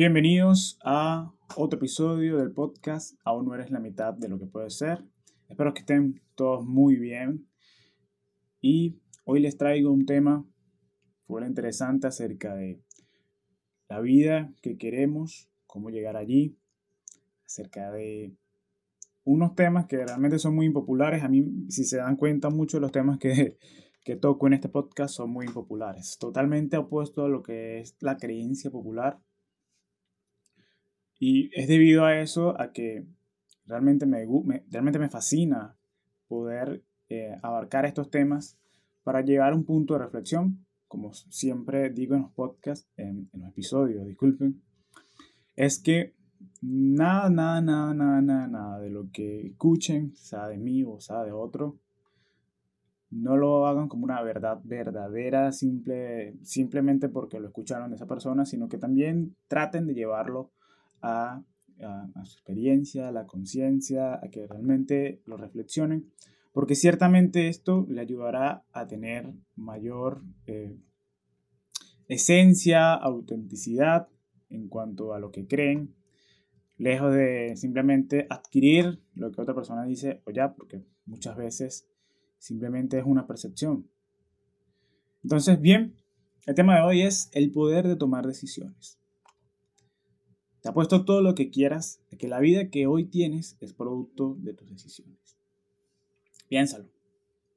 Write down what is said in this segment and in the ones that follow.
Bienvenidos a otro episodio del podcast Aún no eres la mitad de lo que puedes ser. Espero que estén todos muy bien. Y hoy les traigo un tema muy interesante acerca de la vida que queremos, cómo llegar allí, acerca de unos temas que realmente son muy impopulares. A mí, si se dan cuenta, muchos de los temas que, que toco en este podcast son muy impopulares. Totalmente opuesto a lo que es la creencia popular y es debido a eso, a que realmente me, realmente me fascina poder eh, abarcar estos temas para llegar a un punto de reflexión, como siempre digo en los podcasts, en, en los episodios, disculpen, es que nada, nada, nada, nada, nada, nada de lo que escuchen, sea de mí o sea de otro, no lo hagan como una verdad verdadera simple, simplemente porque lo escucharon de esa persona, sino que también traten de llevarlo a, su experiencia, la conciencia, a que realmente lo reflexionen, porque ciertamente esto le ayudará a tener mayor eh, esencia, autenticidad en cuanto a lo que creen, lejos de simplemente adquirir lo que otra persona dice o ya, porque muchas veces simplemente es una percepción. Entonces, bien, el tema de hoy es el poder de tomar decisiones. Te apuesto todo lo que quieras que la vida que hoy tienes es producto de tus decisiones. Piénsalo,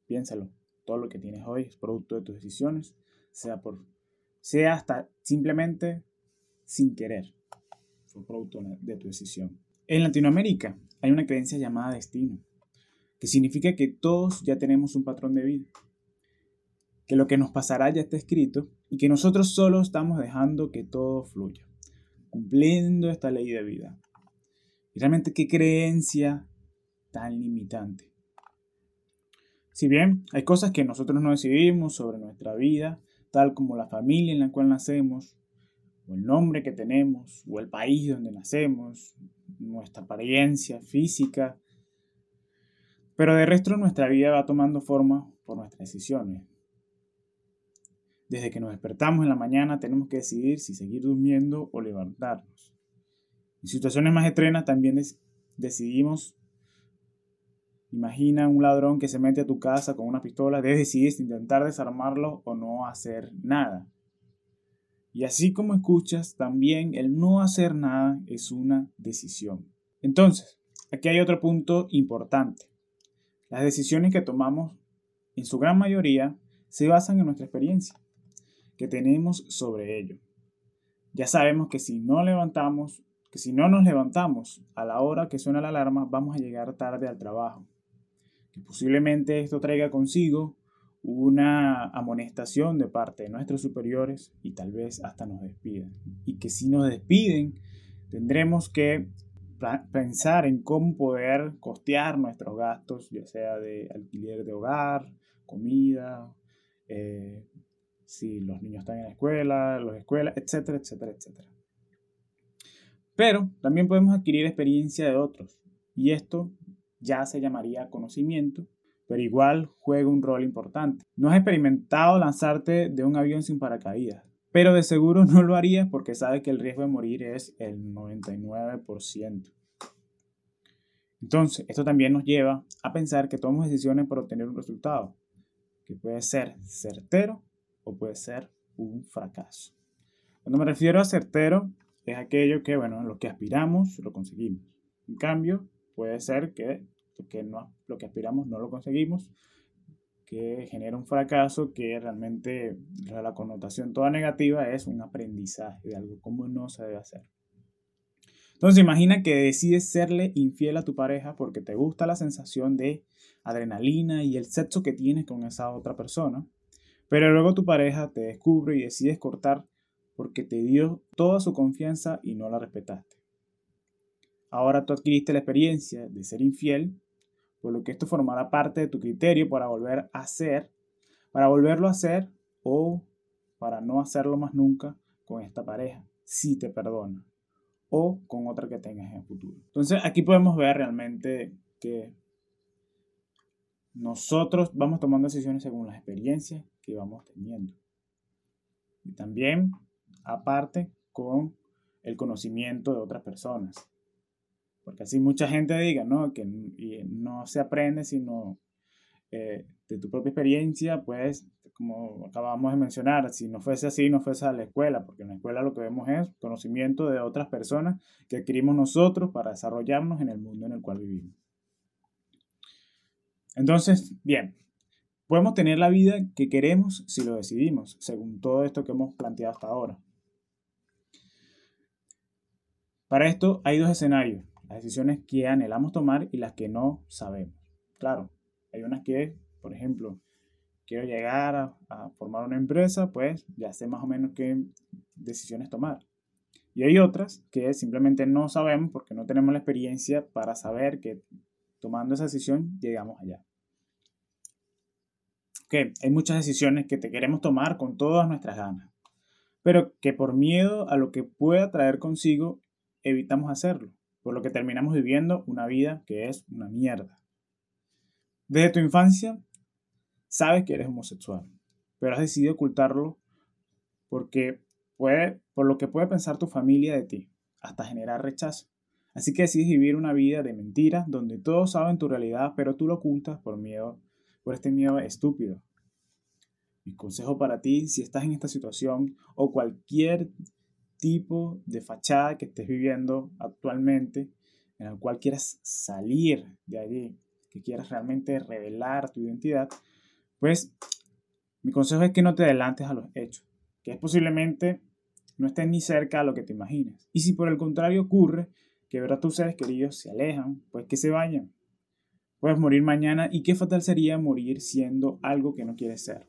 piénsalo. Todo lo que tienes hoy es producto de tus decisiones, sea por sea hasta simplemente sin querer. Fue producto de tu decisión. En Latinoamérica hay una creencia llamada destino, que significa que todos ya tenemos un patrón de vida, que lo que nos pasará ya está escrito y que nosotros solo estamos dejando que todo fluya cumpliendo esta ley de vida. Y realmente qué creencia tan limitante. Si bien hay cosas que nosotros no decidimos sobre nuestra vida, tal como la familia en la cual nacemos, o el nombre que tenemos, o el país donde nacemos, nuestra apariencia física, pero de resto nuestra vida va tomando forma por nuestras decisiones, desde que nos despertamos en la mañana tenemos que decidir si seguir durmiendo o levantarnos. En situaciones más extremas también decidimos, imagina un ladrón que se mete a tu casa con una pistola, debes decidir si intentar desarmarlo o no hacer nada. Y así como escuchas, también el no hacer nada es una decisión. Entonces, aquí hay otro punto importante. Las decisiones que tomamos, en su gran mayoría, se basan en nuestra experiencia que tenemos sobre ello. Ya sabemos que si no levantamos, que si no nos levantamos a la hora que suena la alarma, vamos a llegar tarde al trabajo. Que posiblemente esto traiga consigo una amonestación de parte de nuestros superiores y tal vez hasta nos despidan. Y que si nos despiden, tendremos que pensar en cómo poder costear nuestros gastos, ya sea de alquiler de hogar, comida, eh, si los niños están en la escuela, las escuelas, etcétera, etcétera, etcétera. Pero también podemos adquirir experiencia de otros y esto ya se llamaría conocimiento, pero igual juega un rol importante. No has experimentado lanzarte de un avión sin paracaídas, pero de seguro no lo harías porque sabes que el riesgo de morir es el 99%. Entonces, esto también nos lleva a pensar que tomamos decisiones para obtener un resultado, que puede ser certero o puede ser un fracaso. Cuando me refiero a certero, es aquello que, bueno, lo que aspiramos lo conseguimos. En cambio, puede ser que que, no, lo que aspiramos no lo conseguimos, que genera un fracaso que realmente la connotación toda negativa es un aprendizaje de algo, como no se debe hacer. Entonces imagina que decides serle infiel a tu pareja porque te gusta la sensación de adrenalina y el sexo que tienes con esa otra persona pero luego tu pareja te descubre y decides cortar porque te dio toda su confianza y no la respetaste. Ahora tú adquiriste la experiencia de ser infiel, por lo que esto formará parte de tu criterio para volver a hacer, para volverlo a hacer o para no hacerlo más nunca con esta pareja, si te perdona, o con otra que tengas en el futuro. Entonces aquí podemos ver realmente que nosotros vamos tomando decisiones según las experiencias que vamos teniendo. Y también, aparte, con el conocimiento de otras personas. Porque así mucha gente diga, ¿no? Que no se aprende sino eh, de tu propia experiencia, pues, como acabamos de mencionar, si no fuese así, no fuese a la escuela, porque en la escuela lo que vemos es conocimiento de otras personas que adquirimos nosotros para desarrollarnos en el mundo en el cual vivimos. Entonces, bien, podemos tener la vida que queremos si lo decidimos, según todo esto que hemos planteado hasta ahora. Para esto hay dos escenarios, las decisiones que anhelamos tomar y las que no sabemos. Claro, hay unas que, por ejemplo, quiero llegar a, formar una empresa, pues ya sé más o menos qué decisiones tomar. Y hay otras que simplemente no sabemos porque no tenemos la experiencia para saber que tomando esa decisión llegamos allá. Hay muchas decisiones que te queremos tomar con todas nuestras ganas, pero que por miedo a lo que pueda traer consigo evitamos hacerlo, por lo que terminamos viviendo una vida que es una mierda. Desde tu infancia sabes que eres homosexual, pero has decidido ocultarlo porque puede, por lo que puede pensar tu familia de ti, hasta generar rechazo. Así que decides vivir una vida de mentiras donde todos saben tu realidad, pero tú lo ocultas por miedo, por este miedo estúpido. Mi consejo para ti, si estás en esta situación o cualquier tipo de fachada que estés viviendo actualmente, en el cual quieras salir de allí, que quieras realmente revelar tu identidad, pues mi consejo es que no te adelantes a los hechos, que es posiblemente no estés ni cerca a lo que te imaginas. Y si por el contrario ocurre que ver a tus seres queridos se alejan, pues que se vayan. Puedes morir mañana y qué fatal sería morir siendo algo que no quieres ser.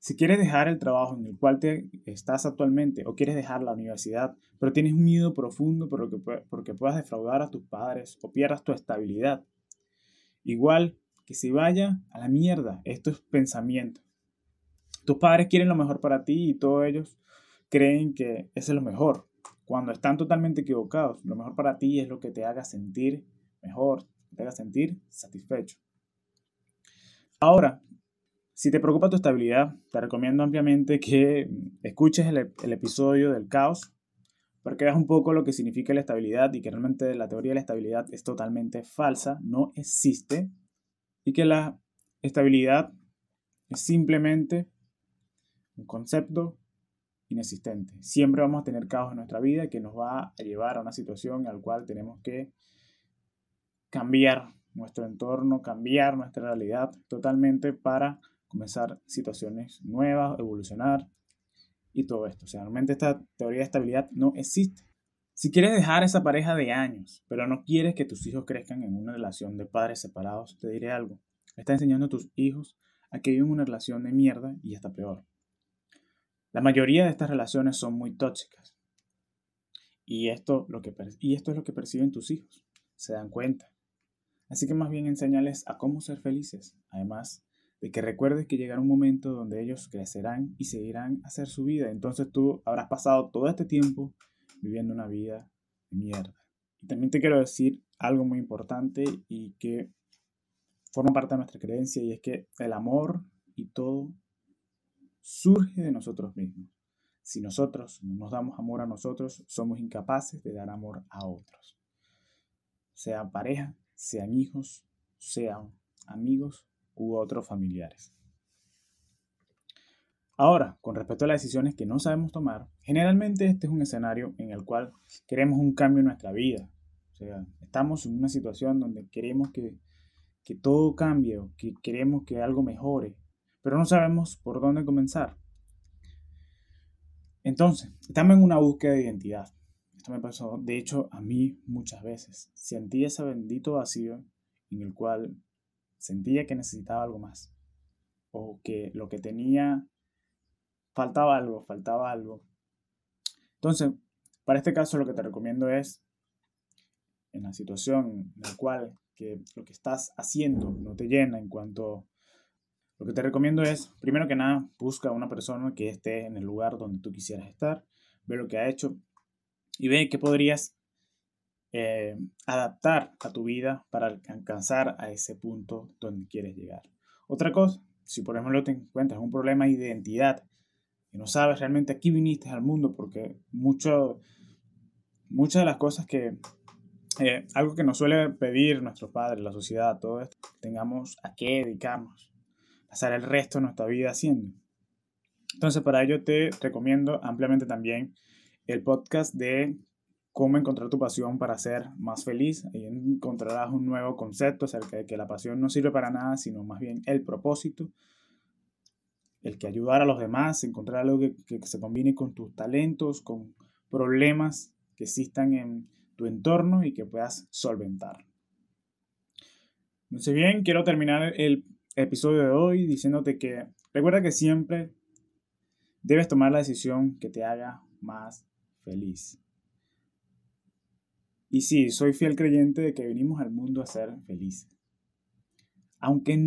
Si quieres dejar el trabajo en el cual te estás actualmente o quieres dejar la universidad, pero tienes un miedo profundo por lo que, porque puedas defraudar a tus padres o pierdas tu estabilidad, Igual que se vaya a la mierda. Esto es pensamiento. Tus padres quieren lo mejor para ti y todos ellos creen que es lo mejor. Cuando están totalmente equivocados, lo mejor para ti es lo que te haga sentir mejor, te haga sentir satisfecho. Ahora, si te preocupa tu estabilidad, te recomiendo ampliamente que escuches el, el episodio del caos para que veas un poco lo que significa la estabilidad y que realmente la teoría de la estabilidad es totalmente falsa, no existe, y que la estabilidad es simplemente un concepto inexistente. Siempre vamos a tener caos en nuestra vida que nos va a llevar a una situación en la cual tenemos que cambiar nuestro entorno, cambiar nuestra realidad totalmente para comenzar situaciones nuevas, evolucionar, y todo esto. O sea, realmente esta teoría de estabilidad no existe. Si quieres dejar esa pareja de años, pero no quieres que tus hijos crezcan en una relación de padres separados, te diré algo. Está enseñando a tus hijos a que viven una relación de mierda y hasta peor. La mayoría de estas relaciones son muy tóxicas. Y esto, lo que, y esto es lo que perciben tus hijos. Se dan cuenta. Así que más bien enséñales a cómo ser felices. Además, de que recuerdes que llegará un momento donde ellos crecerán y seguirán a hacer su vida. Entonces tú habrás pasado todo este tiempo viviendo una vida de mierda. Y también te quiero decir algo muy importante y que forma parte de nuestra creencia y es que el amor y todo surge de nosotros mismos. Si nosotros no nos damos amor a nosotros, somos incapaces de dar amor a otros. Sean pareja, sean hijos, sean amigos u otros familiares. Ahora, con respecto a las decisiones que no sabemos tomar, generalmente este es un escenario en el cual queremos un cambio en nuestra vida. O sea, estamos en una situación donde queremos que, que todo cambie, o que queremos que algo mejore, pero no sabemos por dónde comenzar. Entonces, estamos en una búsqueda de identidad. Esto me pasó, de hecho, a mí muchas veces. Sentí ese bendito vacío en el cual sentía que necesitaba algo más o que lo que tenía faltaba algo, faltaba algo. Entonces, para este caso lo que te recomiendo es, en la situación en la cual que lo que estás haciendo no te llena en cuanto... Lo que te recomiendo es, primero que nada, busca a una persona que esté en el lugar donde tú quisieras estar, ve lo que ha hecho y ve qué podrías eh, adaptar a tu vida para alcanzar a ese punto donde quieres llegar. Otra cosa, si por ejemplo te encuentras un problema de identidad y no sabes realmente a qué viniste al mundo, porque mucho, muchas de las cosas que, eh, algo que nos suele pedir nuestros padres, la sociedad, todo esto, tengamos a qué dedicarnos, pasar el resto de nuestra vida haciendo. Entonces, para ello te recomiendo ampliamente también el podcast de cómo encontrar tu pasión para ser más feliz. Ahí encontrarás un nuevo concepto acerca de que la pasión no sirve para nada, sino más bien el propósito, el que ayudar a los demás, encontrar algo que, se combine con tus talentos, con problemas que existan en tu entorno y que puedas solventar. Sé bien, quiero terminar el episodio de hoy diciéndote que recuerda que siempre debes tomar la decisión que te haga más feliz. Y sí, soy fiel creyente de que venimos al mundo a ser felices. Aunque,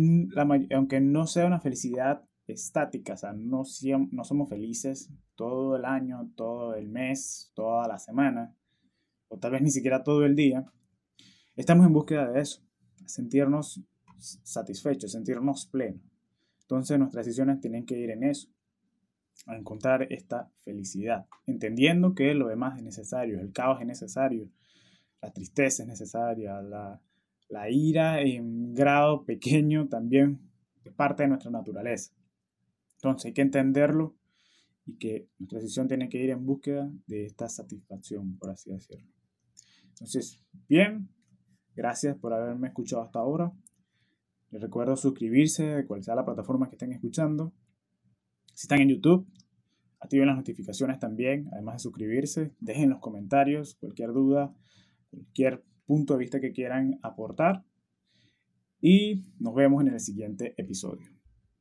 aunque no sea una felicidad estática, o sea, no, no somos felices todo el año, todo el mes, toda la semana, o tal vez ni siquiera todo el día, estamos en búsqueda de eso, sentirnos satisfechos, sentirnos plenos. Entonces nuestras decisiones tienen que ir en eso, a encontrar esta felicidad, entendiendo que lo demás es necesario, el caos es necesario, la tristeza es necesaria, la, la ira en grado pequeño también es parte de nuestra naturaleza. Entonces hay que entenderlo y que nuestra decisión tiene que ir en búsqueda de esta satisfacción, por así decirlo. Entonces, bien, gracias por haberme escuchado hasta ahora. Les recuerdo suscribirse de cual sea la plataforma que estén escuchando. Si están en YouTube, activen las notificaciones también, además de suscribirse. Dejen los comentarios cualquier duda, cualquier punto de vista que quieran aportar. Y nos vemos en el siguiente episodio.